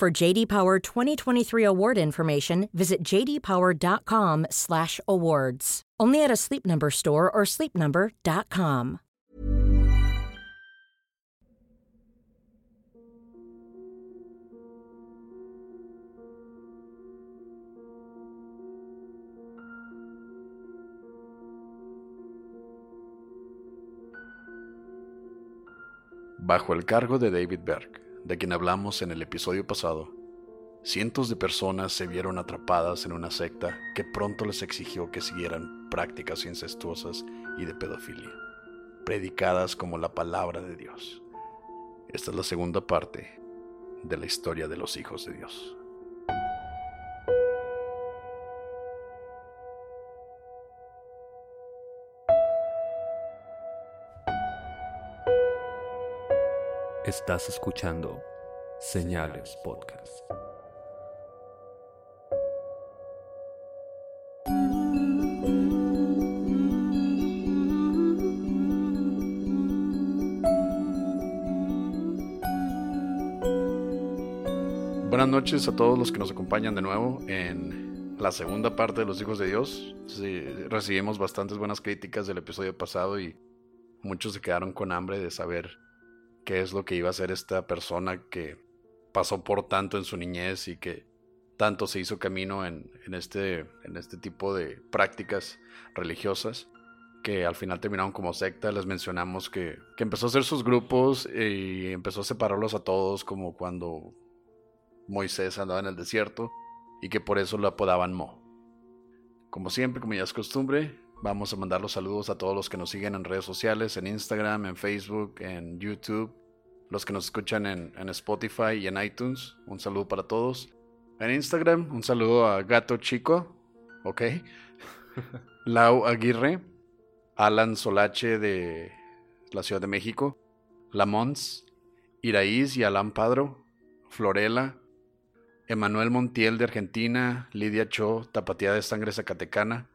For JD Power 2023 award information, visit jdpower.com/awards. Only at a Sleep Number store or sleepnumber.com. Bajo el cargo de David Berg, de quien hablamos en el episodio pasado, cientos de personas se vieron atrapadas en una secta que pronto les exigió que siguieran prácticas incestuosas y de pedofilia, predicadas como la palabra de Dios. Esta es la segunda parte de la historia de los hijos de Dios. Estás escuchando Señales Podcast. Buenas noches a todos los que nos acompañan de nuevo en la segunda parte de Los Hijos de Dios. Recibimos bastantes buenas críticas del episodio pasado y muchos se quedaron con hambre de saber qué es lo que iba a hacer esta persona que pasó por tanto en su niñez y que tanto se hizo camino en, este, en este tipo de prácticas religiosas que al final terminaron como secta. Les mencionamos que, que empezó a hacer sus grupos y empezó a separarlos a todos como cuando Moisés andaba en el desierto y que por eso lo apodaban Mo. Como siempre, como ya es costumbre, vamos a mandar los saludos a todos los que nos siguen en redes sociales, en Instagram, en Facebook, en YouTube, los que nos escuchan en, en Spotify y en iTunes. Un saludo para todos. En Instagram, un saludo a Gato Chico, ok. Lau Aguirre, Alan Solache de la Ciudad de México, Lamons, Iraíz y Alan Padro, Florela, Emanuel Montiel de Argentina, Lidia Cho, Tapatía de Sangre Zacatecana,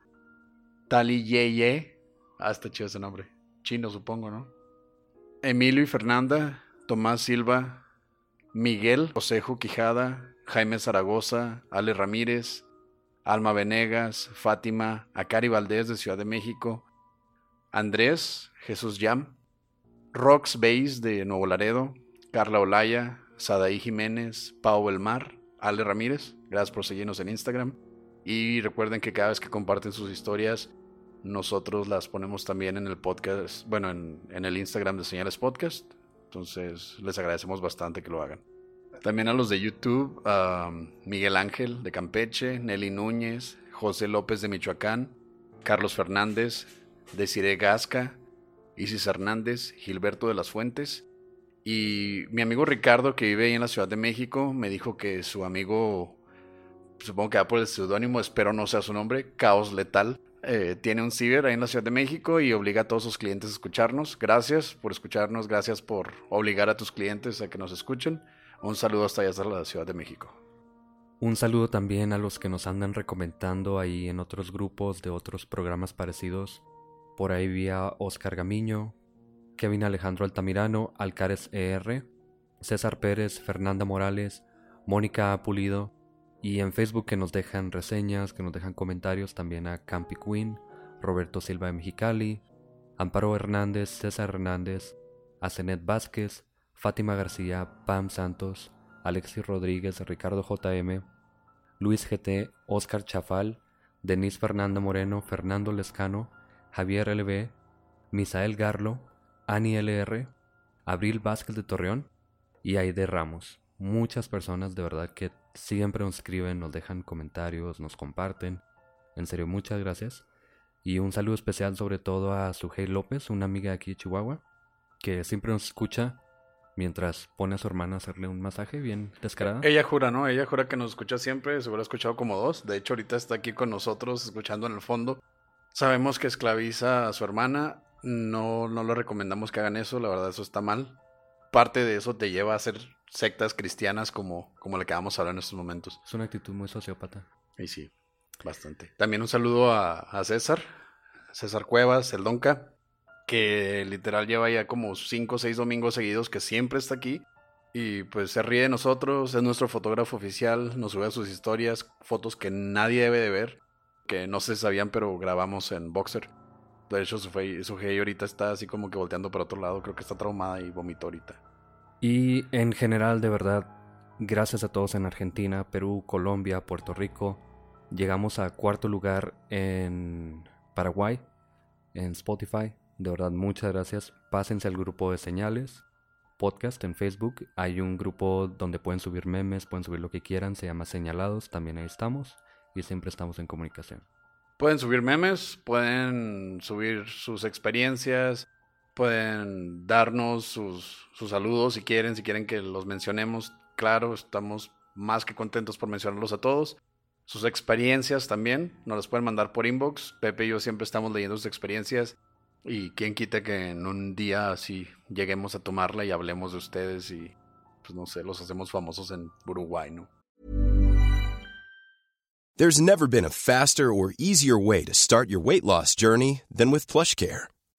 Tali Yeye, ah, está chido ese nombre, chino supongo, ¿no? Emilio y Fernanda, Tomás Silva, Miguel Josejo Quijada, Jaime Zaragoza, Ale Ramírez, Alma Venegas, Fátima, Acari Valdés de Ciudad de México, Andrés, Jesús Yam, Rox Base de Nuevo Laredo, Carla Olaya, Sadaí Jiménez, Pau Elmar, Ale Ramírez, gracias por seguirnos en Instagram. Y recuerden que cada vez que comparten sus historias, nosotros las ponemos también en el podcast, bueno, en, en el Instagram de Señales Podcast. Entonces les agradecemos bastante que lo hagan. También a los de YouTube, Miguel Ángel de Campeche, Nelly Núñez, José López de Michoacán, Carlos Fernández, Desiree Gasca, Isis Hernández, Gilberto de las Fuentes. Y mi amigo Ricardo, que vive ahí en la Ciudad de México, me dijo que su amigo, supongo que va por el seudónimo, espero no sea su nombre, Caos Letal, eh, tiene un ciber ahí en la Ciudad de México y obliga a todos sus clientes a escucharnos. Gracias por escucharnos, gracias por obligar a tus clientes a que nos escuchen. Un saludo hasta allá, hasta la Ciudad de México. Un saludo también a los que nos andan recomendando ahí en otros grupos de otros programas parecidos. Por ahí vía Oscar Gamiño, Kevin Alejandro Altamirano, Alcares ER, César Pérez, Fernanda Morales, Mónica Pulido, y en Facebook que nos dejan reseñas, que nos dejan comentarios también a Campi Queen, Roberto Silva de Mexicali, Amparo Hernández, César Hernández, Azenet Vázquez, Fátima García, Pam Santos, Alexis Rodríguez, Ricardo JM, Luis GT, Oscar Chafal, Denise Fernanda Moreno, Fernando Lescano, Javier LB, Misael Garlo, Ani LR, Abril Vázquez de Torreón y Aide Ramos. Muchas personas de verdad que siempre nos escriben, nos dejan comentarios, nos comparten. En serio, muchas gracias. Y un saludo especial sobre todo a Sujei López, una amiga aquí de Chihuahua, que siempre nos escucha mientras pone a su hermana a hacerle un masaje bien descarada. Ella jura, ¿no? Ella jura que nos escucha siempre, se hubiera escuchado como dos. De hecho, ahorita está aquí con nosotros, escuchando en el fondo. Sabemos que esclaviza a su hermana. No, no le recomendamos que hagan eso, la verdad, eso está mal. Parte de eso te lleva a hacer sectas cristianas como, como la que vamos a hablar en estos momentos. Es una actitud muy sociópata. Y sí, bastante. También un saludo a, a César, César Cuevas, el Donca, que literal lleva ya como cinco o seis domingos seguidos que siempre está aquí. Y pues se ríe de nosotros, es nuestro fotógrafo oficial, nos sube a sus historias, fotos que nadie debe de ver, que no se sabían, pero grabamos en Boxer. De hecho, su, su ahorita está así como que volteando para otro lado, creo que está traumada y vomitó ahorita. Y en general, de verdad, gracias a todos en Argentina, Perú, Colombia, Puerto Rico. Llegamos a cuarto lugar en Paraguay, en Spotify. De verdad, muchas gracias. Pásense al grupo de señales, podcast en Facebook. Hay un grupo donde pueden subir memes, pueden subir lo que quieran. Se llama Señalados. También ahí estamos. Y siempre estamos en comunicación. Pueden subir memes, pueden subir sus experiencias, pueden darnos sus, sus saludos si quieren, si quieren que los mencionemos. Claro, estamos más que contentos por mencionarlos a todos. Sus experiencias también, nos las pueden mandar por inbox. Pepe y yo siempre estamos leyendo sus experiencias. Y quién quita que en un día así lleguemos a tomarla y hablemos de ustedes y, pues no sé, los hacemos famosos en Uruguay, ¿no? There's never been a faster or easier way to start your weight loss journey than with PlushCare.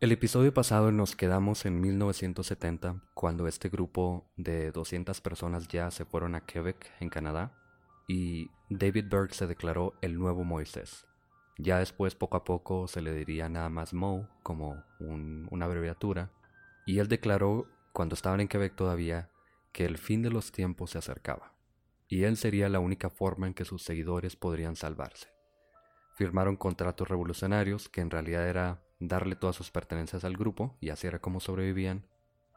El episodio pasado nos quedamos en 1970, cuando este grupo de 200 personas ya se fueron a Quebec, en Canadá, y David Berg se declaró el nuevo Moisés. Ya después, poco a poco, se le diría nada más Mo, como un, una abreviatura, y él declaró, cuando estaban en Quebec todavía, que el fin de los tiempos se acercaba, y él sería la única forma en que sus seguidores podrían salvarse. Firmaron contratos revolucionarios, que en realidad era darle todas sus pertenencias al grupo, y así era como sobrevivían,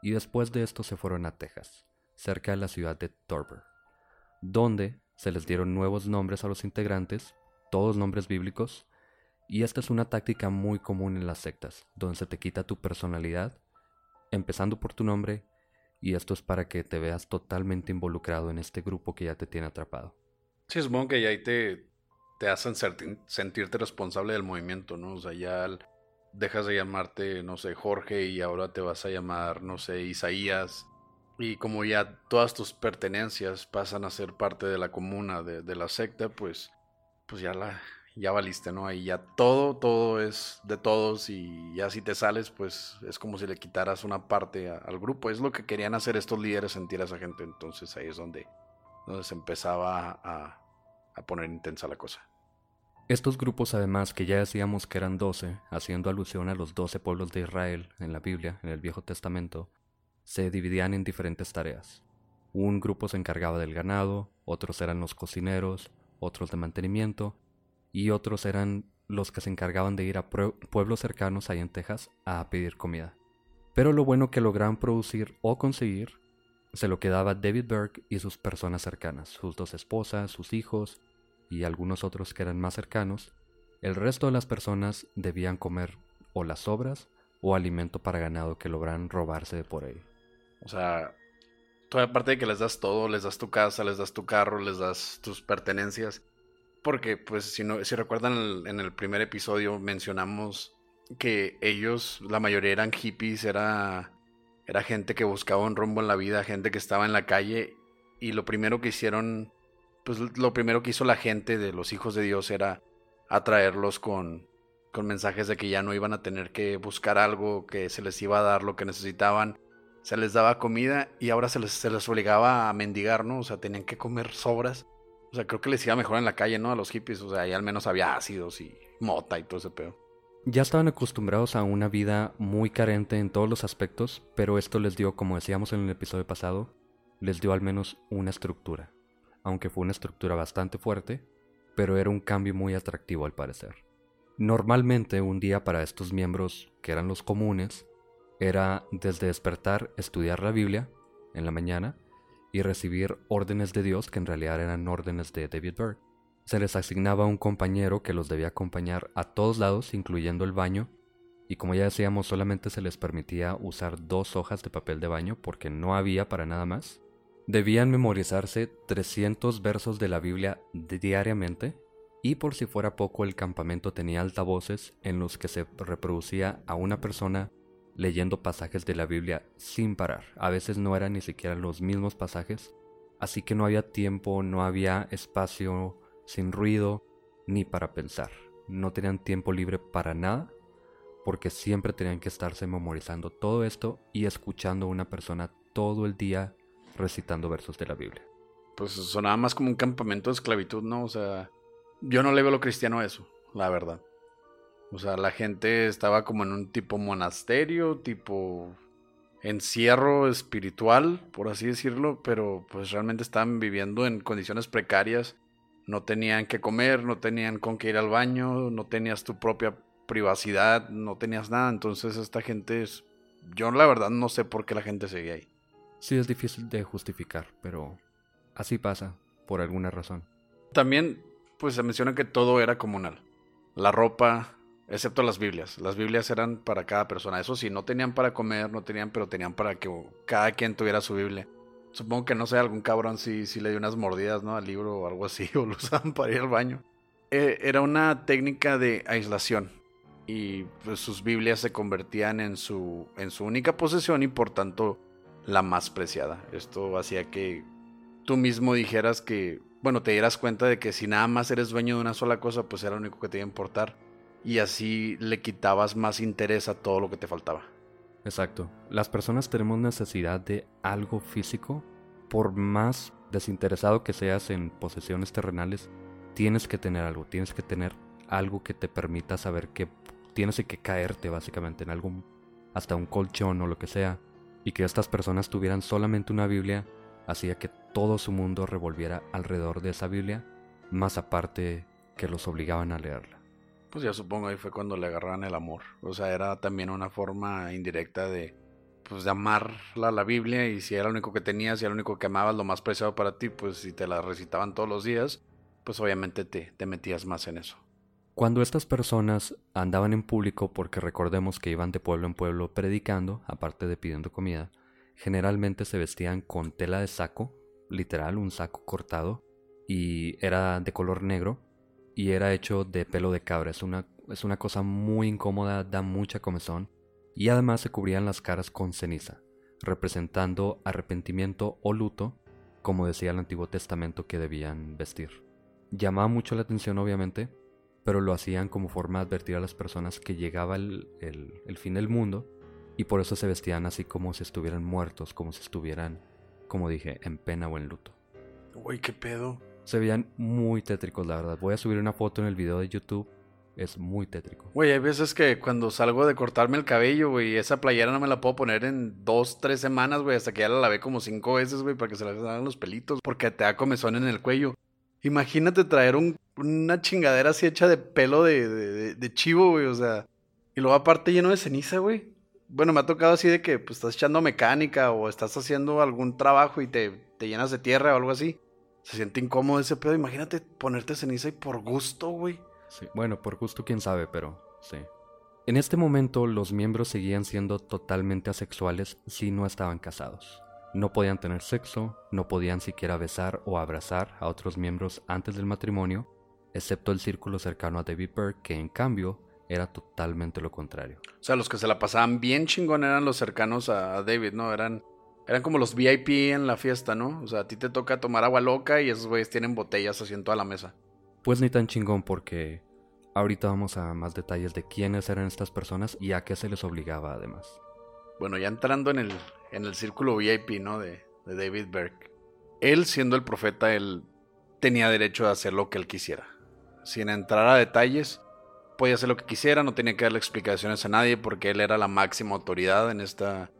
y después de esto se fueron a Texas, cerca de la ciudad de Torber, donde se les dieron nuevos nombres a los integrantes, todos nombres bíblicos, y esta es una táctica muy común en las sectas, donde se te quita tu personalidad, empezando por tu nombre, y esto es para que te veas totalmente involucrado en este grupo que ya te tiene atrapado. Sí, supongo que ya ahí te, te hacen sentirte responsable del movimiento, ¿no? O sea, ya dejas de llamarte, no sé, Jorge y ahora te vas a llamar, no sé, Isaías. Y como ya todas tus pertenencias pasan a ser parte de la comuna, de, la secta, pues, pues ya la, ya valiste, ¿no? Ahí ya todo, todo es de todos y ya si te sales, pues es como si le quitaras una parte al grupo. Es lo que querían hacer estos líderes, sentir a esa gente. Entonces ahí es donde, donde se empezaba a, a poner intensa la cosa. Estos grupos además que ya decíamos que eran doce, haciendo alusión a los doce pueblos de Israel en la Biblia, en el Viejo Testamento, se dividían en diferentes tareas. Un grupo se encargaba del ganado, otros eran los cocineros, otros de mantenimiento, y otros eran los que se encargaban de ir a pueblos cercanos ahí en Texas a pedir comida. Pero lo bueno que lograban producir o conseguir se lo quedaba David Burke y sus personas cercanas, sus dos esposas, sus hijos y algunos otros que eran más cercanos. El resto de las personas debían comer o las sobras o alimento para ganado que logran robarse por ahí. O sea, toda parte de que les das todo, les das tu casa, les das tu carro, les das tus pertenencias, porque, pues, si, no, si recuerdan en el primer episodio mencionamos que ellos, la mayoría eran hippies, era, era gente que buscaba un rumbo en la vida, gente que estaba en la calle y lo primero que hicieron, pues lo primero que hizo la gente de los hijos de Dios era atraerlos con, con mensajes de que ya no iban a tener que buscar algo, que se les iba a dar lo que necesitaban, se les daba comida y ahora se les, se les obligaba a mendigar, ¿no? O sea, tenían que comer sobras o sea, creo que les iba mejor en la calle, ¿no? A los hippies. O sea, ahí al menos había ácidos y mota y todo ese pedo. Ya estaban acostumbrados a una vida muy carente en todos los aspectos, pero esto les dio, como decíamos en el episodio pasado, les dio al menos una estructura, aunque fue una estructura bastante fuerte, pero era un cambio muy atractivo al parecer. Normalmente un día para estos miembros, que eran los comunes, era desde despertar estudiar la Biblia en la mañana y recibir órdenes de Dios que en realidad eran órdenes de David Berg. Se les asignaba un compañero que los debía acompañar a todos lados, incluyendo el baño, y como ya decíamos, solamente se les permitía usar dos hojas de papel de baño porque no había para nada más. Debían memorizarse 300 versos de la Biblia diariamente y por si fuera poco el campamento tenía altavoces en los que se reproducía a una persona leyendo pasajes de la Biblia sin parar. A veces no eran ni siquiera los mismos pasajes, así que no había tiempo, no había espacio sin ruido ni para pensar. No tenían tiempo libre para nada porque siempre tenían que estarse memorizando todo esto y escuchando a una persona todo el día recitando versos de la Biblia. Pues sonaba más como un campamento de esclavitud, ¿no? O sea, yo no le veo lo cristiano a eso, la verdad. O sea, la gente estaba como en un tipo monasterio, tipo encierro espiritual, por así decirlo, pero pues realmente estaban viviendo en condiciones precarias. No tenían que comer, no tenían con qué ir al baño, no tenías tu propia privacidad, no tenías nada. Entonces esta gente es... Yo la verdad no sé por qué la gente seguía ahí. Sí, es difícil de justificar, pero así pasa, por alguna razón. También, pues se menciona que todo era comunal. La ropa, excepto las Biblias. Las Biblias eran para cada persona. Eso sí, no tenían para comer, no tenían, pero tenían para que cada quien tuviera su Biblia. Supongo que no sé, algún cabrón sí, sí le dio unas mordidas, ¿no? Al libro o algo así, o lo usaban para ir al baño. Eh, era una técnica de aislación. Y pues sus Biblias se convertían en su, en su única posesión y por tanto la más preciada. Esto hacía que tú mismo dijeras que, bueno, te dieras cuenta de que si nada más eres dueño de una sola cosa, pues era lo único que te iba a importar. Y así le quitabas más interés a todo lo que te faltaba. Exacto. Las personas tenemos necesidad de algo físico. Por más desinteresado que seas en posesiones terrenales, tienes que tener algo. Tienes que tener algo que te permita saber que tienes que caerte básicamente en algo, hasta un colchón o lo que sea y que estas personas tuvieran solamente una Biblia hacía que todo su mundo revolviera alrededor de esa Biblia, más aparte que los obligaban a leerla. Pues ya supongo ahí fue cuando le agarraban el amor. O sea, era también una forma indirecta de pues de amarla la Biblia y si era lo único que tenías y era lo único que amabas, lo más preciado para ti, pues si te la recitaban todos los días, pues obviamente te, te metías más en eso. Cuando estas personas andaban en público, porque recordemos que iban de pueblo en pueblo predicando, aparte de pidiendo comida, generalmente se vestían con tela de saco, literal, un saco cortado, y era de color negro, y era hecho de pelo de cabra. Es una, es una cosa muy incómoda, da mucha comezón, y además se cubrían las caras con ceniza, representando arrepentimiento o luto, como decía el Antiguo Testamento que debían vestir. Llamaba mucho la atención, obviamente, pero lo hacían como forma de advertir a las personas que llegaba el, fin del mundo y por eso se vestían así como si estuvieran muertos, como si estuvieran, como dije, en pena o en luto. Uy, qué pedo. Se veían muy tétricos, la verdad. Voy a subir una foto en el video de YouTube. Es muy tétrico. Güey, hay veces que cuando salgo de cortarme el cabello, güey, esa playera no me la puedo poner en dos, tres semanas, güey, hasta que ya la lavé como cinco veces, güey, para que se le hagan los pelitos, porque te da comezón en el cuello. Imagínate traer una chingadera así hecha de pelo de, de, chivo, güey, o sea. Y luego aparte lleno de ceniza, güey. Bueno, me ha tocado así de que pues, estás echando mecánica o estás haciendo algún trabajo y te, te llenas de tierra o algo así. Se siente incómodo ese pedo. Imagínate ponerte ceniza y por gusto, güey. Sí, bueno, por gusto quién sabe, pero sí. En este momento los miembros seguían siendo totalmente asexuales si no estaban casados. No podían tener sexo, no podían siquiera besar o abrazar a otros miembros antes del matrimonio, excepto el círculo cercano a David Burke, que en cambio era totalmente lo contrario. O sea, los que se la pasaban bien chingón eran los cercanos a David, ¿no? Eran, eran como los VIP en la fiesta, ¿no? O sea, a ti te toca tomar agua loca y esos güeyes tienen botellas así en toda la mesa. Pues ni tan chingón porque ahorita vamos a más detalles de quiénes eran estas personas y a qué se les obligaba además. Bueno, ya entrando en el, en el círculo VIP, ¿no? De, de David Burke. Él, siendo el profeta, él tenía derecho a hacer lo que él quisiera. Sin entrar a detalles, podía hacer lo que quisiera, no tenía que darle explicaciones a nadie porque él era la máxima autoridad en esta,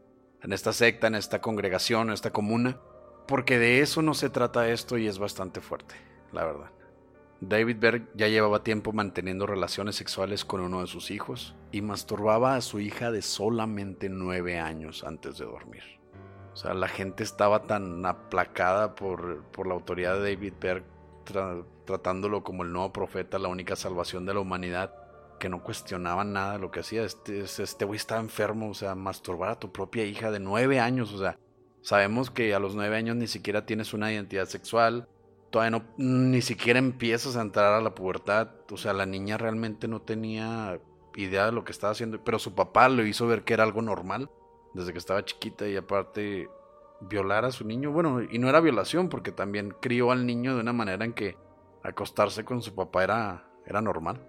en esta secta, en esta congregación, en esta comuna. Porque de eso no se trata esto y es bastante fuerte, la verdad. David Berg ya llevaba tiempo manteniendo relaciones sexuales con uno de sus hijos y masturbaba a su hija de solamente nueve años antes de dormir. O sea, la gente estaba tan aplacada por, por la autoridad de David Berg, tratándolo como el nuevo profeta, la única salvación de la humanidad, que no cuestionaban nada de lo que hacía. Este, este güey estaba enfermo, o sea, masturbar a tu propia hija de nueve años, o sea, sabemos que a los nueve años ni siquiera tienes una identidad sexual, todavía no, ni siquiera empiezas a entrar a la pubertad, o sea, la niña realmente no tenía idea de lo que estaba haciendo, pero su papá lo hizo ver que era algo normal desde que estaba chiquita y aparte violar a su niño, bueno, y no era violación porque también crió al niño de una manera en que acostarse con su papá era, era normal.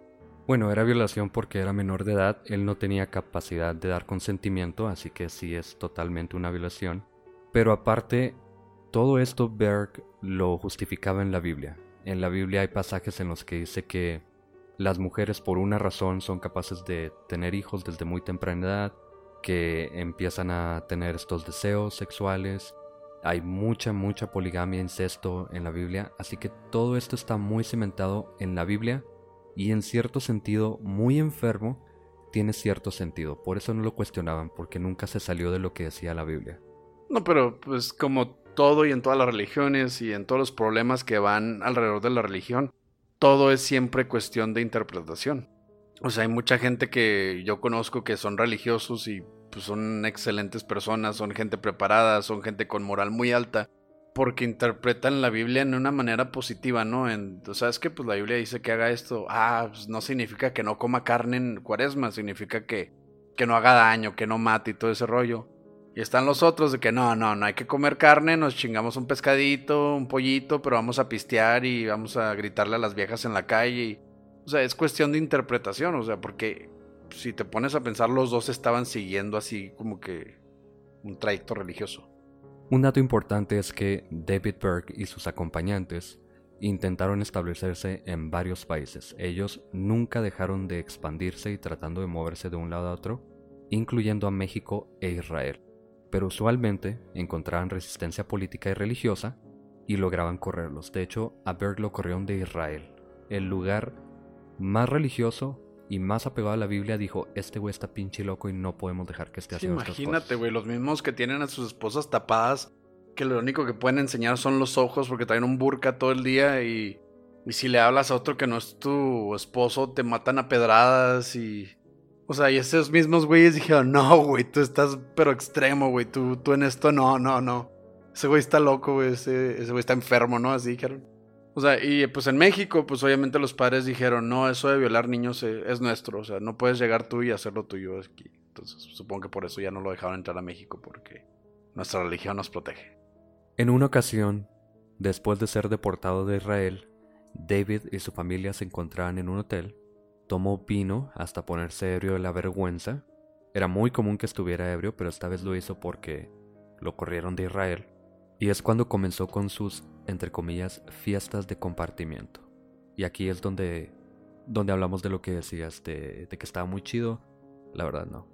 Bueno, era violación porque era menor de edad, él no tenía capacidad de dar consentimiento, así que sí es totalmente una violación. Pero aparte, todo esto Berg lo justificaba en la Biblia. En la Biblia hay pasajes en los que dice que las mujeres por una razón son capaces de tener hijos desde muy temprana edad, que empiezan a tener estos deseos sexuales. Hay mucha, mucha poligamia, incesto en la Biblia, así que todo esto está muy cimentado en la Biblia y en cierto sentido muy enfermo tiene cierto sentido. Por eso no lo cuestionaban, porque nunca se salió de lo que decía la Biblia. No, pero pues como todo y en todas las religiones y en todos los problemas que van alrededor de la religión, todo es siempre cuestión de interpretación. O sea, hay mucha gente que yo conozco que son religiosos y pues, son excelentes personas, son gente preparada, son gente con moral muy alta, porque interpretan la Biblia en una manera positiva, ¿no? En, o sea, que pues la Biblia dice que haga esto. Ah, pues no significa que no coma carne en cuaresma, significa que, que no haga daño, que no mate y todo ese rollo. Y están los otros de que no, no, no hay que comer carne, nos chingamos un pescadito, un pollito, pero vamos a pistear y vamos a gritarle a las viejas en la calle. o sea, es cuestión de interpretación, o sea, porque si te pones a pensar, los dos estaban siguiendo así como que un trayecto religioso. Un dato importante es que David Berg y sus acompañantes intentaron establecerse en varios países. Ellos nunca dejaron de expandirse y tratando de moverse de un lado a otro, incluyendo a México e Israel. Pero usualmente encontraban resistencia política y religiosa y lograban correrlos. De hecho, a Berg lo corrieron de Israel, el lugar más religioso y más apegado a la Biblia, dijo, este güey está pinche loco y no podemos dejar que esté haciendo Imagínate, güey, los mismos que tienen a sus esposas tapadas, que lo único que pueden enseñar son los ojos porque traen un burka todo el día y, y si le hablas a otro que no es tu esposo, te matan a pedradas y... O sea, y esos mismos güeyes dijeron, no, güey, tú estás pero extremo, güey, tú, tú en esto no, no, no. Ese güey está loco, güey, ese, ese güey está enfermo, ¿no? Así dijeron. O sea, y pues en México, pues obviamente los padres dijeron, no, eso de violar niños eh, es nuestro, o sea, no puedes llegar tú y hacerlo tuyo aquí. Entonces, supongo que por eso ya no lo dejaron entrar a México, porque nuestra religión nos protege. En una ocasión, después de ser deportado de Israel, David y su familia se encontraban en un hotel, tomó vino hasta ponerse ebrio de la vergüenza. Era muy común que estuviera ebrio, pero esta vez lo hizo porque lo corrieron de Israel. Y es cuando comenzó con sus entre comillas, fiestas de compartimiento. Y aquí es donde, donde hablamos de lo que decías, de, que estaba muy chido. La verdad no.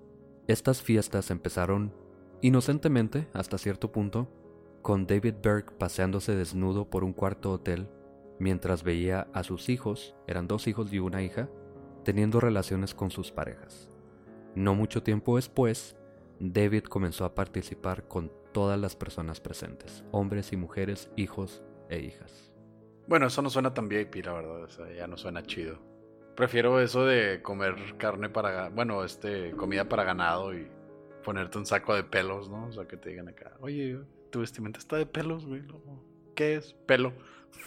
Estas fiestas empezaron inocentemente, hasta cierto punto, con David Berg paseándose desnudo por un cuarto hotel mientras veía a sus hijos, eran dos hijos y una hija, teniendo relaciones con sus parejas. No mucho tiempo después, David comenzó a participar con todas las personas presentes, hombres y mujeres, hijos e hijas. Bueno, eso no suena tan VIP, la verdad, ya no suena chido. Prefiero eso de comer carne para, bueno, este, comida para ganado y ponerte un saco de pelos, ¿no? O sea, que te digan acá, oye, tu vestimenta está de pelos, güey. ¿Qué es? Pelo.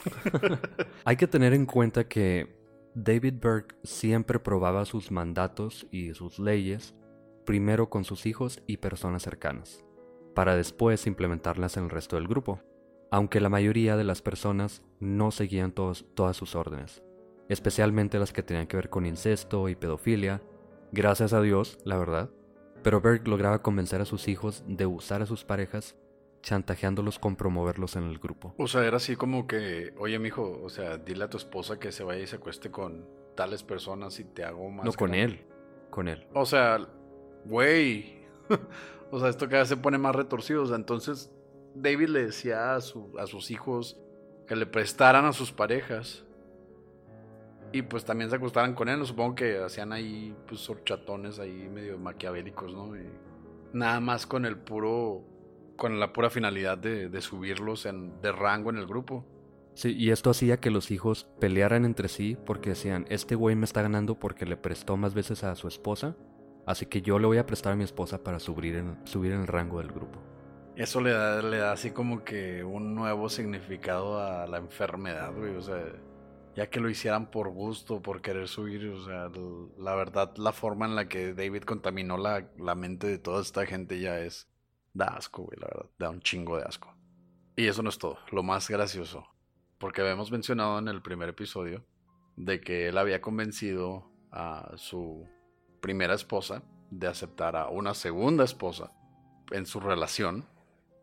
Hay que tener en cuenta que David Berg siempre probaba sus mandatos y sus leyes primero con sus hijos y personas cercanas para después implementarlas en el resto del grupo, aunque la mayoría de las personas no seguían todas sus órdenes, especialmente las que tenían que ver con incesto y pedofilia, gracias a Dios, la verdad, pero Berg lograba convencer a sus hijos de usar a sus parejas chantajeándolos con promoverlos en el grupo. O sea, era así como que, oye, mijo, o sea, dile a tu esposa que se vaya y se acueste con tales personas y te hago más. No, con él. Con él. O sea, güey. O sea, esto cada vez se pone más retorcido. O sea, entonces David le decía a, a sus hijos que le prestaran a sus parejas. Y pues también se acostaran con él. Supongo que hacían ahí pues horchatones ahí medio maquiavélicos, ¿no? Nada más con el puro. con la pura finalidad de, de subirlos en, de rango en el grupo. Sí, y esto hacía que los hijos pelearan entre sí porque decían, este güey me está ganando porque le prestó más veces a su esposa, así que yo le voy a prestar a mi esposa para subir en, subir en el rango del grupo. Eso le da, le da así como que un nuevo significado a la enfermedad, güey, o sea, ya que lo hicieran por gusto, por querer subir, o sea, la verdad, la forma en la que David contaminó la, la mente de toda esta gente ya es, da asco, güey, la verdad, da un chingo de asco. Y eso no es todo, lo más gracioso porque habíamos mencionado en el primer episodio de que él había convencido a su primera esposa de aceptar a una segunda esposa en su relación,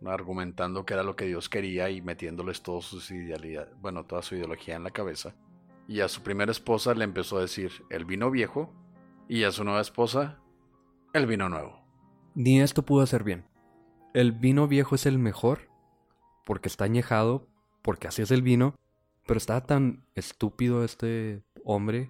argumentando que era lo que Dios quería y metiéndoles todo su bueno, toda su ideología en la cabeza. Y a su primera esposa le empezó a decir el vino viejo y a su nueva esposa el vino nuevo. Ni esto pudo hacer bien. El vino viejo es el mejor porque está añejado, porque así es el vino, pero estaba tan estúpido este hombre,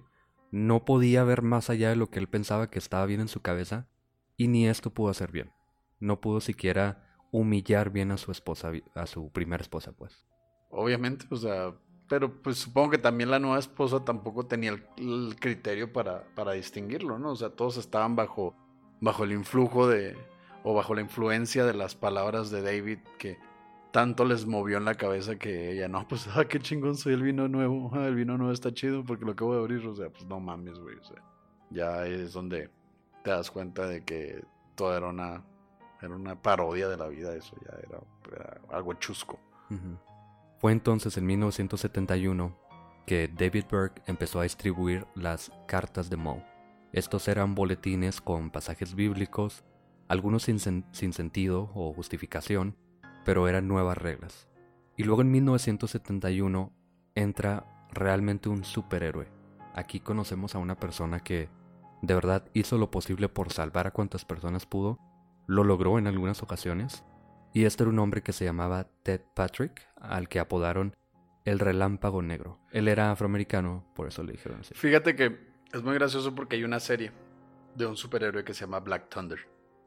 no podía ver más allá de lo que él pensaba que estaba bien en su cabeza, y ni esto pudo hacer bien. No pudo siquiera humillar bien a su esposa, a su primera esposa, pues. Obviamente, o sea, pero pues supongo que también la nueva esposa tampoco tenía el, criterio para, para distinguirlo, ¿no? O sea, todos estaban bajo, bajo el influjo de, o bajo la influencia de las palabras de David que tanto les movió en la cabeza que ella, no, pues, ah, qué chingón soy el vino nuevo, ah, el vino nuevo está chido porque lo acabo de abrir, o sea, pues no mames, güey, o sea, ya es donde te das cuenta de que todo era una, era una parodia de la vida, eso ya era, algo chusco. Fue entonces en 1971 que David Burke empezó a distribuir las cartas de Moe. Estos eran boletines con pasajes bíblicos, algunos sin, sin sentido o justificación, pero eran nuevas reglas. Y luego en 1971 entra realmente un superhéroe. Aquí conocemos a una persona que de verdad hizo lo posible por salvar a cuantas personas pudo, lo logró en algunas ocasiones, y este era un hombre que se llamaba Ted Patrick, al que apodaron el relámpago negro. Él era afroamericano, por eso le dijeron así. Fíjate que es muy gracioso porque hay una serie de un superhéroe que se llama Black Thunder.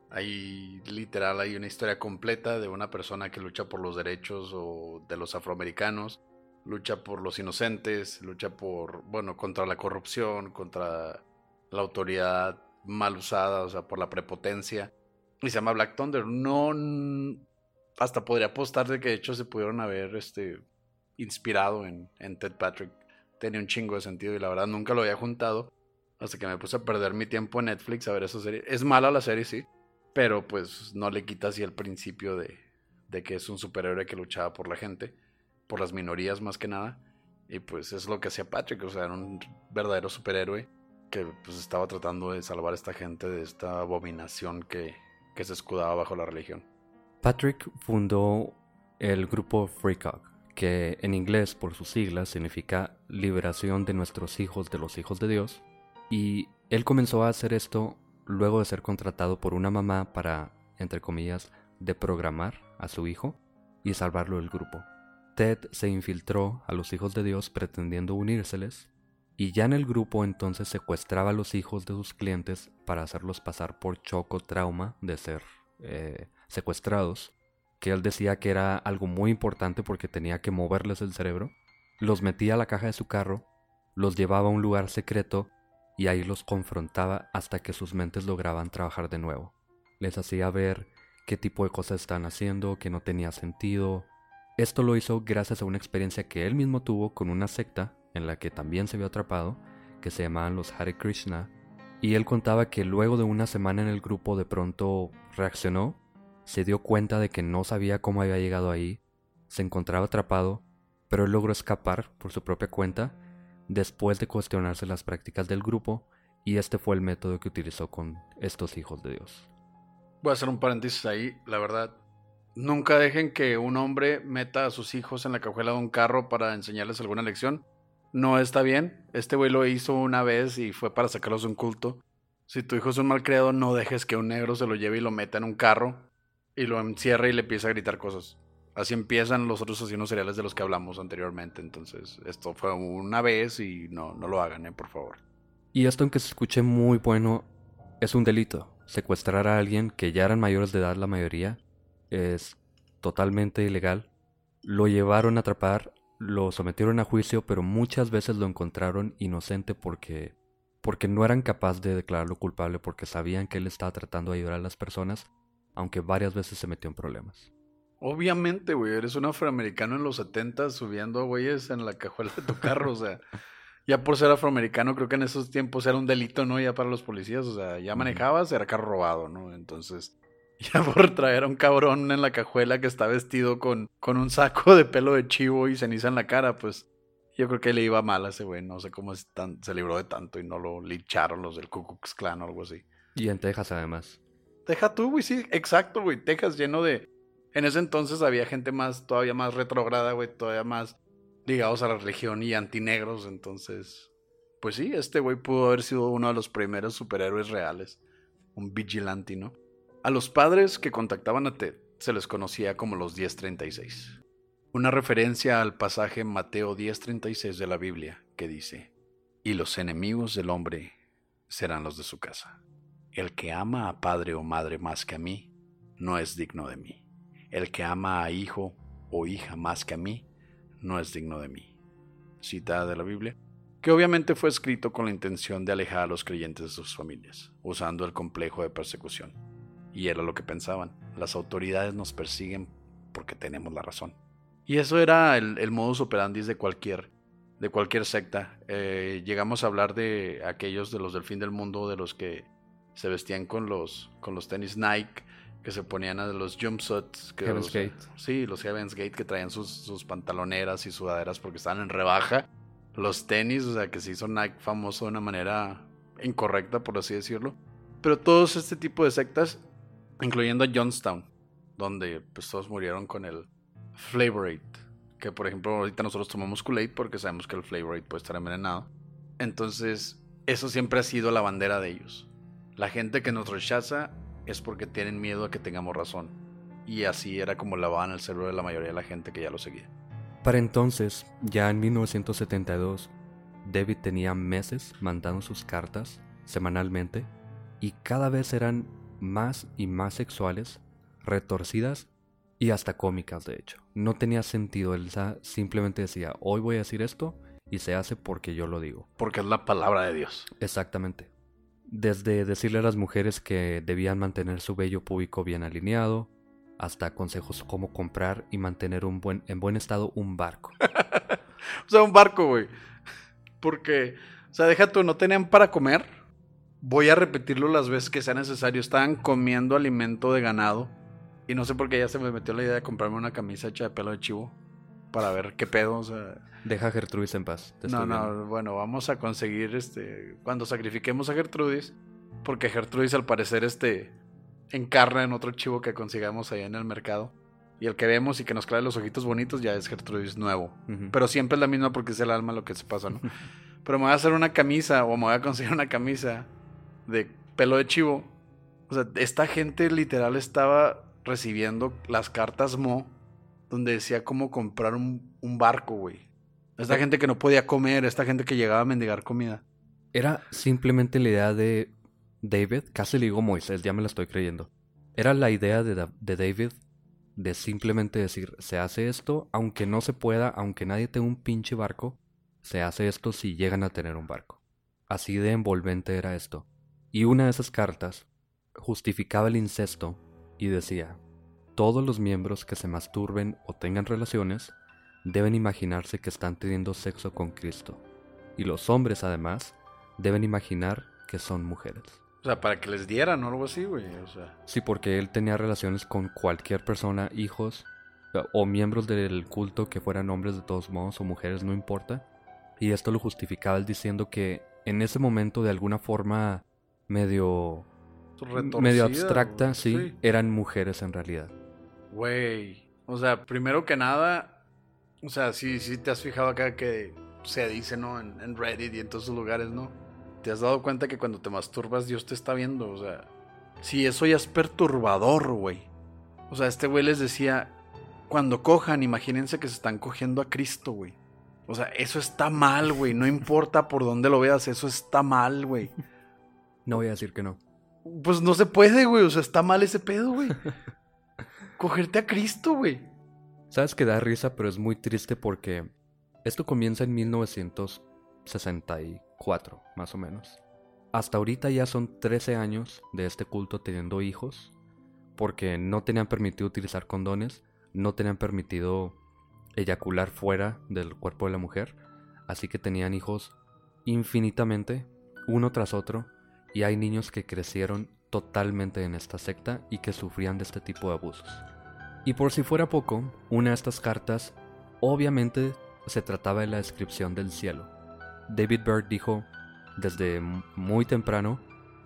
Hay literal, hay una historia completa de una persona que lucha por los derechos o de los afroamericanos, lucha por los inocentes, lucha por, bueno, contra la corrupción, contra la autoridad mal usada, o sea, por la prepotencia. Y se llama Black Thunder. No, hasta podría apostar de que de hecho se pudieron haber este, inspirado en, en Ted Patrick. Tenía un chingo de sentido y la verdad nunca lo había juntado. Hasta que me puse a perder mi tiempo en Netflix a ver esa serie. Es mala la serie, sí. Pero pues no le quita así el principio de, de que es un superhéroe que luchaba por la gente, por las minorías más que nada. Y pues es lo que hacía Patrick, o sea, era un verdadero superhéroe que pues estaba tratando de salvar a esta gente de esta abominación que, que se escudaba bajo la religión. Patrick fundó el grupo Freecog, que en inglés por sus siglas significa liberación de nuestros hijos de los hijos de Dios, y él comenzó a hacer esto luego de ser contratado por una mamá para, entre comillas, deprogramar a su hijo y salvarlo del grupo. Ted se infiltró a los hijos de Dios pretendiendo unírseles y ya en el grupo entonces secuestraba a los hijos de sus clientes para hacerlos pasar por choco trauma de ser eh, secuestrados, que él decía que era algo muy importante porque tenía que moverles el cerebro, los metía a la caja de su carro, los llevaba a un lugar secreto y ahí los confrontaba hasta que sus mentes lograban trabajar de nuevo. Les hacía ver qué tipo de cosas están haciendo, que no tenía sentido. Esto lo hizo gracias a una experiencia que él mismo tuvo con una secta en la que también se vio atrapado, que se llamaban los Hare Krishna, y él contaba que luego de una semana en el grupo de pronto reaccionó, se dio cuenta de que no sabía cómo había llegado ahí, se encontraba atrapado, pero él logró escapar por su propia cuenta después de cuestionarse las prácticas del grupo, y este fue el método que utilizó con estos hijos de Dios. Voy a hacer un paréntesis ahí, la verdad. Nunca dejen que un hombre meta a sus hijos en la cajuela de un carro para enseñarles alguna lección. No está bien. Este güey lo hizo una vez y fue para sacarlos de un culto. Si tu hijo es un malcriado, no dejes que un negro se lo lleve y lo meta en un carro y lo encierre y le empiece a gritar cosas. Así empiezan los otros asesinos seriales de los que hablamos anteriormente. Entonces, esto fue una vez y no, no lo hagan, eh, por favor. Y esto, aunque se escuche muy bueno, es un delito. Secuestrar a alguien que ya eran mayores de edad la mayoría es totalmente ilegal. Lo llevaron a atrapar, lo sometieron a juicio, pero muchas veces lo encontraron inocente porque porque no eran capaces de declararlo culpable porque sabían que él estaba tratando de ayudar a las personas, aunque varias veces se metió en problemas. Obviamente, güey, eres un afroamericano en los 70 subiendo a güeyes en la cajuela de tu carro, o sea, ya por ser afroamericano creo que en esos tiempos era un delito, ¿no? Ya para los policías, o sea, ya manejabas, era carro robado, ¿no? Entonces, ya por traer a un cabrón en la cajuela que está vestido con, con un saco de pelo de chivo y ceniza en la cara, pues yo creo que le iba mal a ese güey. No sé cómo se libró de tanto y no lo lincharon los del Ku Klux Klan o algo así. Y en Texas, además. Deja tú, güey, sí, exacto, güey. Texas lleno de. En ese entonces había gente más, todavía más retrograda, güey, todavía más ligados a la religión y antinegros. Entonces, pues sí, este güey pudo haber sido uno de los primeros superhéroes reales. Un vigilante, ¿no? A los padres que contactaban a Ted se les conocía como los 1036 una referencia al pasaje Mateo 10:36 de la Biblia que dice, y los enemigos del hombre serán los de su casa. El que ama a padre o madre más que a mí, no es digno de mí. El que ama a hijo o hija más que a mí, no es digno de mí. Cita de la Biblia, que obviamente fue escrito con la intención de alejar a los creyentes de sus familias, usando el complejo de persecución. Y era lo que pensaban, las autoridades nos persiguen porque tenemos la razón. Y eso era el, modus operandi de cualquier, de cualquier secta. Eh, llegamos a hablar de aquellos de los del fin del mundo, de los que se vestían con los, con los tenis Nike, que se ponían a los jumpsuits. Que Heaven's Gate. Sí, los Heaven's Gate que traían sus, sus pantaloneras y sudaderas porque estaban en rebaja. Los tenis, o sea, que se hizo Nike famoso de una manera incorrecta, por así decirlo. Pero todos este tipo de sectas, incluyendo a Johnstown, donde pues todos murieron con el, Flavorate. Que por ejemplo, ahorita nosotros tomamos Kool-Aid porque sabemos que el Flavorate puede estar envenenado. Entonces, eso siempre ha sido la bandera de ellos. La gente que nos rechaza es porque tienen miedo a que tengamos razón. Y así era como lavaban el cerebro de la mayoría de la gente que ya lo seguía. Para entonces, ya en 1972, David tenía meses mandando sus cartas semanalmente y cada vez eran más y más sexuales, retorcidas y hasta cómicas, de hecho. No tenía sentido, él simplemente decía, hoy voy a decir esto y se hace porque yo lo digo. Porque es la palabra de Dios. Exactamente. Desde decirle a las mujeres que debían mantener su vello público bien alineado, hasta consejos cómo comprar y mantener un buen, en buen estado un barco. o sea, un barco, güey. Porque, o sea, deja tú, no tenían para comer. Voy a repetirlo las veces que sea necesario. Estaban comiendo alimento de ganado y no sé por qué ya se me metió la idea de comprarme una camisa hecha de pelo de chivo. Para ver qué pedo, o sea... Deja a Gertrudis en paz. no, no, bueno, vamos a conseguir este... Cuando sacrifiquemos a Gertrudis, porque Gertrudis al parecer este... Encarna en otro chivo que consigamos allá en el mercado. Y el que vemos y que nos clave los ojitos bonitos ya es Gertrudis nuevo. Pero siempre es la misma porque es el alma lo que se pasa, ¿no? Pero me voy a hacer una camisa o me voy a conseguir una camisa de pelo de chivo. O sea, esta gente literal estaba recibiendo las cartas Mo, donde decía cómo comprar un, barco, güey. Esta gente que no podía comer, esta gente que llegaba a mendigar comida. Era simplemente la idea de David, casi le digo Moisés, ya me la estoy creyendo. Era la idea de, de David de simplemente decir, se hace esto, aunque no se pueda, aunque nadie tenga un pinche barco, se hace esto si llegan a tener un barco. Así de envolvente era esto. Y una de esas cartas justificaba el incesto y decía, todos los miembros que se masturben o tengan relaciones deben imaginarse que están teniendo sexo con Cristo. Y los hombres además deben imaginar que son mujeres. O sea, para que les dieran o algo así, güey. O sea. Sí, porque él tenía relaciones con cualquier persona, hijos o miembros del culto que fueran hombres de todos modos o mujeres, no importa. Y esto lo justificaba él diciendo que en ese momento de alguna forma medio medio abstracta, sí, eran mujeres en realidad. Güey, o sea, primero que nada, o sea, sí, sí te has fijado acá que se dice, ¿no? En, Reddit y en todos esos lugares, ¿no? Te has dado cuenta que cuando te masturbas Dios te está viendo, o sea, sí, eso ya es perturbador, güey. O sea, este güey les decía, cuando cojan, imagínense que se están cogiendo a Cristo, güey. O sea, eso está mal, güey. No importa por dónde lo veas, eso está mal, güey. No voy a decir que no. Pues no se puede, güey. O sea, está mal ese pedo, güey. Cogerte a Cristo, güey. Sabes que da risa, pero es muy triste porque esto comienza en 1964, más o menos. Hasta ahorita ya son 13 años de este culto teniendo hijos, porque no tenían permitido utilizar condones, no tenían permitido eyacular fuera del cuerpo de la mujer, así que tenían hijos infinitamente, uno tras otro, y hay niños que crecieron totalmente en esta secta y que sufrían de este tipo de abusos. Y por si fuera poco, una de estas cartas obviamente se trataba de la descripción del cielo. David Byrd dijo desde muy temprano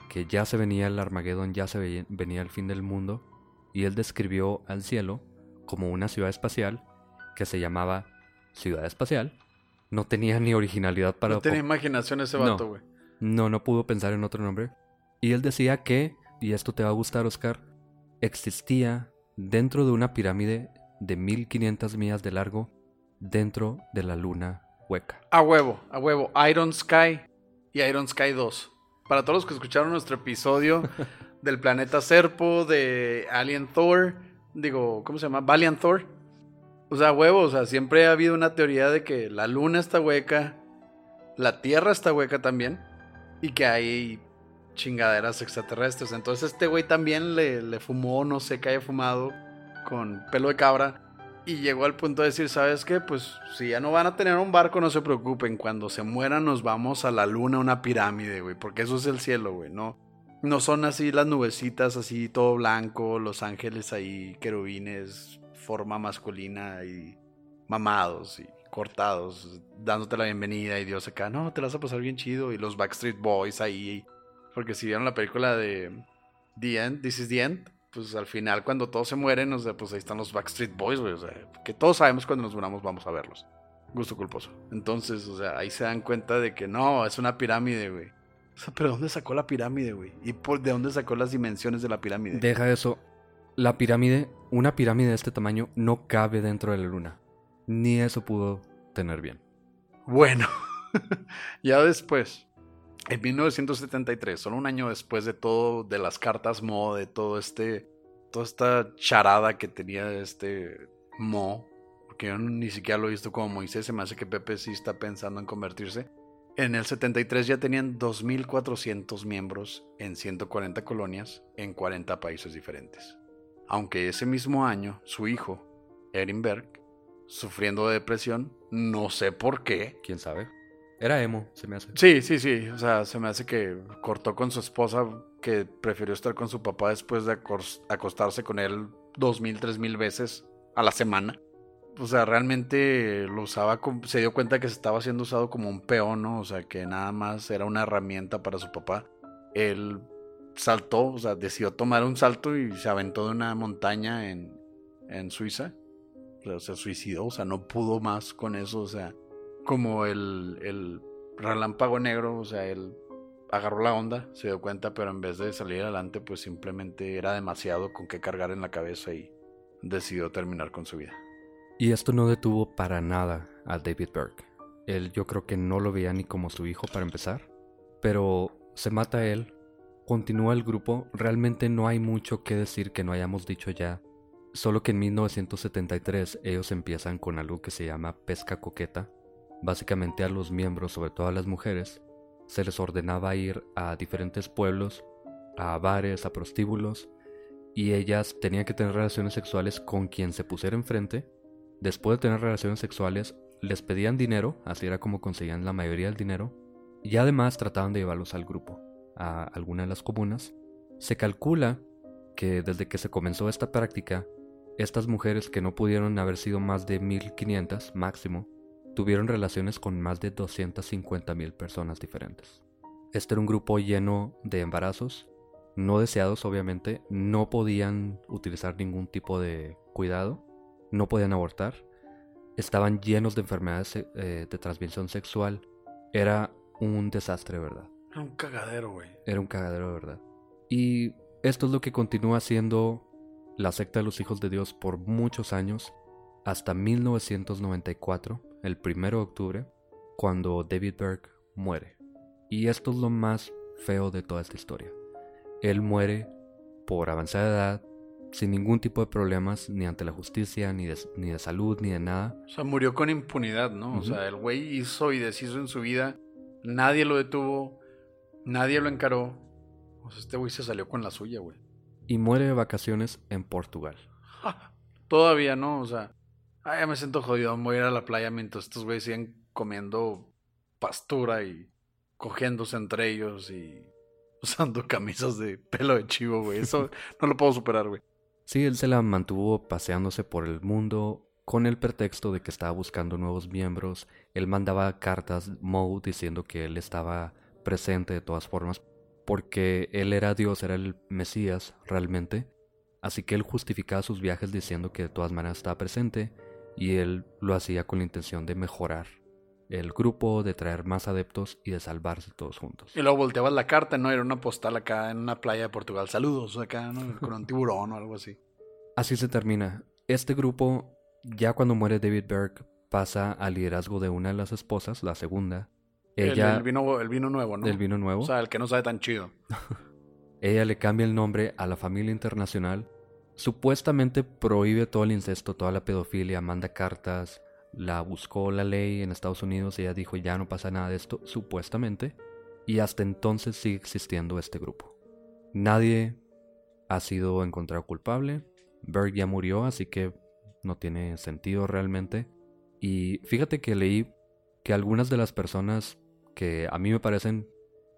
que ya se venía el Armagedón, ya se venía el fin del mundo, y él describió al cielo como una ciudad espacial que se llamaba Ciudad Espacial. No tenía ni originalidad para... No tenía imaginación ese vato, güey. No, no, pudo pensar en otro nombre. Y él decía que, y esto te va a gustar, Oscar, existía dentro de una pirámide de 1500 millas de largo, dentro de la luna hueca. A huevo, a huevo. Iron Sky y Iron Sky 2. Para todos los que escucharon nuestro episodio del planeta Serpo, de Alien Thor, digo, ¿cómo se llama? Valiant Thor. O sea, huevo, o sea, siempre ha habido una teoría de que la luna está hueca, la tierra está hueca también, y que hay chingaderas extraterrestres. Entonces este güey también le, le fumó, no sé qué haya fumado, con pelo de cabra. Y llegó al punto de decir, ¿sabes qué? Pues si ya no van a tener un barco, no se preocupen. Cuando se mueran nos vamos a la luna, una pirámide, güey. Porque eso es el cielo, güey. No, no son así las nubecitas, así todo blanco, los ángeles ahí, querubines, forma masculina y mamados y cortados, dándote la bienvenida y Dios acá, no, te la vas a pasar bien chido y los Backstreet Boys ahí, porque si vieron la película de The End, This is the End, pues al final cuando todos se mueren, o sea, pues ahí están los Backstreet Boys, güey, o sea, que todos sabemos cuando nos muramos vamos a verlos. Gusto culposo. Entonces, o sea, ahí se dan cuenta de que no, es una pirámide, güey. O sea, pero ¿dónde sacó la pirámide, güey? ¿Y por de dónde sacó las dimensiones de la pirámide? Deja eso. La pirámide, una pirámide de este tamaño no cabe dentro de la luna. Ni eso pudo tener bien. Bueno, ya después, en 1973, solo un año después de todo, de las cartas Mo, de todo este, toda esta charada que tenía este Mo, porque yo ni siquiera lo he visto como Moisés, se me hace que Pepe sí está pensando en convertirse. En el 73 ya tenían 2.400 miembros en 140 colonias en 40 países diferentes. Aunque ese mismo año su hijo, Erin Berg, sufriendo de depresión, no sé por qué. ¿Quién sabe? Era emo, se me hace. Sí, sí, sí. O sea, se me hace que cortó con su esposa, que prefirió estar con su papá después de acostarse con él dos mil, tres mil veces a la semana o sea, realmente lo usaba, se dio cuenta que se estaba siendo usado como un peón, ¿no? O sea, que nada más era una herramienta para su papá. Él saltó, o sea, decidió tomar un salto y se aventó de una montaña en, en Suiza. O sea, se suicidó, o sea, no pudo más con eso, o sea, como el, el relámpago negro, o sea, él agarró la onda, se dio cuenta, pero en vez de salir adelante, pues simplemente era demasiado con qué cargar en la cabeza y decidió terminar con su vida. Y esto no detuvo para nada a David Burke. Él yo creo que no lo veía ni como su hijo para empezar. Pero se mata él, continúa el grupo, realmente no hay mucho que decir que no hayamos dicho ya. Solo que en 1973 ellos empiezan con algo que se llama pesca coqueta. Básicamente a los miembros, sobre todo a las mujeres, se les ordenaba ir a diferentes pueblos, a bares, a prostíbulos, y ellas tenían que tener relaciones sexuales con quien se pusiera enfrente Después de tener relaciones sexuales, les pedían dinero, así era como conseguían la mayoría del dinero, y además trataban de llevarlos al grupo, a alguna de las comunas. Se calcula que desde que se comenzó esta práctica, estas mujeres que no pudieron haber sido más de 1500 máximo, tuvieron relaciones con más de 250.000 personas diferentes. Este era un grupo lleno de embarazos, no deseados obviamente, no podían utilizar ningún tipo de cuidado no podían abortar, estaban llenos de enfermedades eh, de transmisión sexual. Era un desastre, ¿verdad? Era un cagadero, güey. Era un cagadero, ¿verdad? Y esto es lo que continúa siendo la secta de los hijos de Dios por muchos años. hasta 1994, el 1 de octubre, cuando David Berg muere. Y esto es lo más feo de toda esta historia. Él muere por avanzada edad, sin ningún tipo de problemas, ni ante la justicia, ni de, ni de salud, ni de nada. O sea, murió con impunidad, ¿no? O sea, el güey hizo y deshizo en su vida, nadie lo detuvo, nadie lo encaró. O sea, este güey se salió con la suya, güey. Y muere de vacaciones en Portugal. Todavía no, o sea, ay, ya me siento jodido, voy a ir a la playa mientras estos güeyes siguen comiendo pastura y cogiéndose entre ellos y usando camisas de pelo de chivo, güey. Eso no lo puedo superar, güey. Sí, él se la mantuvo paseándose por el mundo con el pretexto de que estaba buscando nuevos miembros. Él mandaba cartas Moe diciendo que él estaba presente de todas formas porque él era Dios, era el Mesías realmente. Así que él justificaba sus viajes diciendo que de todas maneras estaba presente y él lo hacía con la intención de mejorar el grupo, de traer más adeptos y de salvarse todos juntos. Y luego volteabas la carta, ¿no? Era una postal acá en una playa de Portugal. Saludos acá, ¿no? Con un tiburón o algo así. Así se termina. Este grupo, ya cuando muere David Berg, pasa al liderazgo de una de las esposas, la segunda. Ella, el, vino, el vino nuevo, ¿no? El vino nuevo. O sea, el que no sabe tan chido. Ella le cambia el nombre a la familia internacional. Supuestamente prohíbe todo el incesto, toda la pedofilia, manda cartas, la buscó la ley en Estados Unidos ella dijo ya no pasa nada de esto, supuestamente, y hasta entonces sigue existiendo este grupo. Nadie ha sido encontrado culpable, Berg ya murió, así que no tiene sentido realmente. Y fíjate que leí que algunas de las personas que a mí me parecen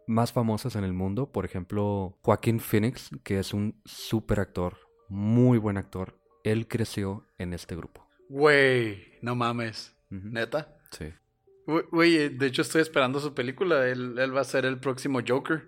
más famosas en el mundo, por ejemplo, Joaquín Phoenix, que es un super actor, muy buen actor, él creció en este grupo. Güey, no mames. ¿Neta? Sí. Güey, de hecho estoy esperando su película. Él, él, va a ser el próximo Joker.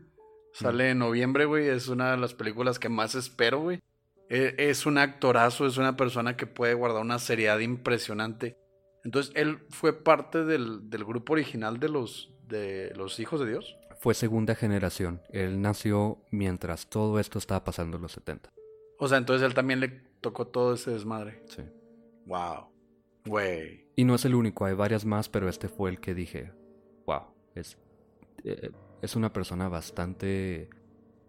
Sale en noviembre, güey. Es una de las películas que más espero, güey. E, es un actorazo, es una persona que puede guardar una seriedad impresionante. Entonces, él fue parte del, del grupo original de los, de los hijos de Dios. Fue segunda generación. Él nació mientras todo esto estaba pasando en los 70. O sea, entonces él también le tocó todo ese desmadre. Sí. Wow. Güey. Y no es el único, hay varias más, pero este fue el que dije, wow, es, eh, es una persona bastante...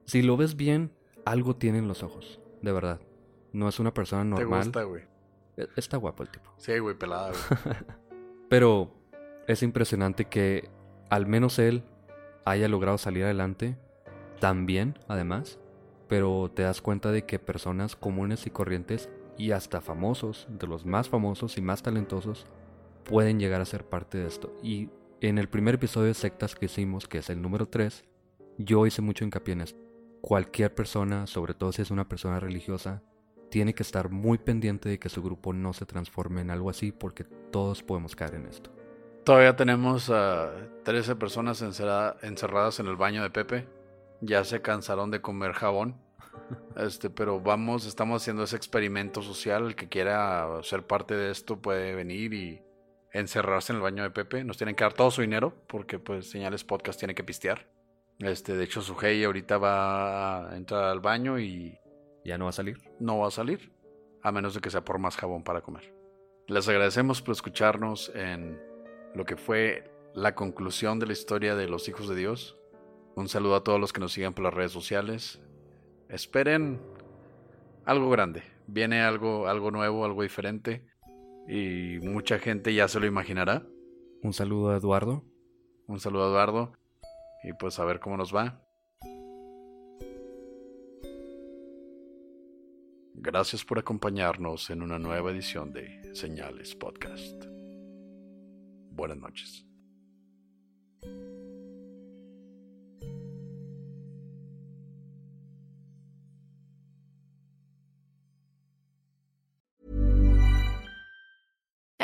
Si lo ves bien, algo tiene en los ojos, de verdad. No es una persona normal. Te gusta, güey. E, está guapo el tipo. Sí, güey, pelada, güey. pero es impresionante que al menos él haya logrado salir adelante tan bien, además. Pero te das cuenta de que personas comunes y corrientes y hasta famosos, de los más famosos y más talentosos, pueden llegar a ser parte de esto. Y en el primer episodio de sectas que hicimos, que es el número 3, yo hice mucho hincapié en esto. Cualquier persona, sobre todo si es una persona religiosa, tiene que estar muy pendiente de que su grupo no se transforme en algo así porque todos podemos caer en esto. Todavía tenemos a 13 personas encerradas en el baño de Pepe. Ya se cansaron de comer jabón. Este, pero vamos, estamos haciendo ese experimento social. El que quiera ser parte de esto puede venir y encerrarse en el baño de Pepe. Nos tienen que dar todo su dinero porque pues Señales Podcast tiene que pistear. Este, de hecho, su hey ahorita va a entrar al baño y... ¿Ya no va a salir? No va a salir, a menos de que sea por más jabón para comer. Les agradecemos por escucharnos en lo que fue la conclusión de la historia de los hijos de Dios. Un saludo a todos los que nos siguen por las redes sociales esperen algo grande. Viene algo, algo nuevo, algo diferente. Y mucha gente ya se lo imaginará. Un saludo a Eduardo. Un saludo a Eduardo. Y pues a ver cómo nos va. Gracias por acompañarnos en una nueva edición de Señales Podcast. Buenas noches.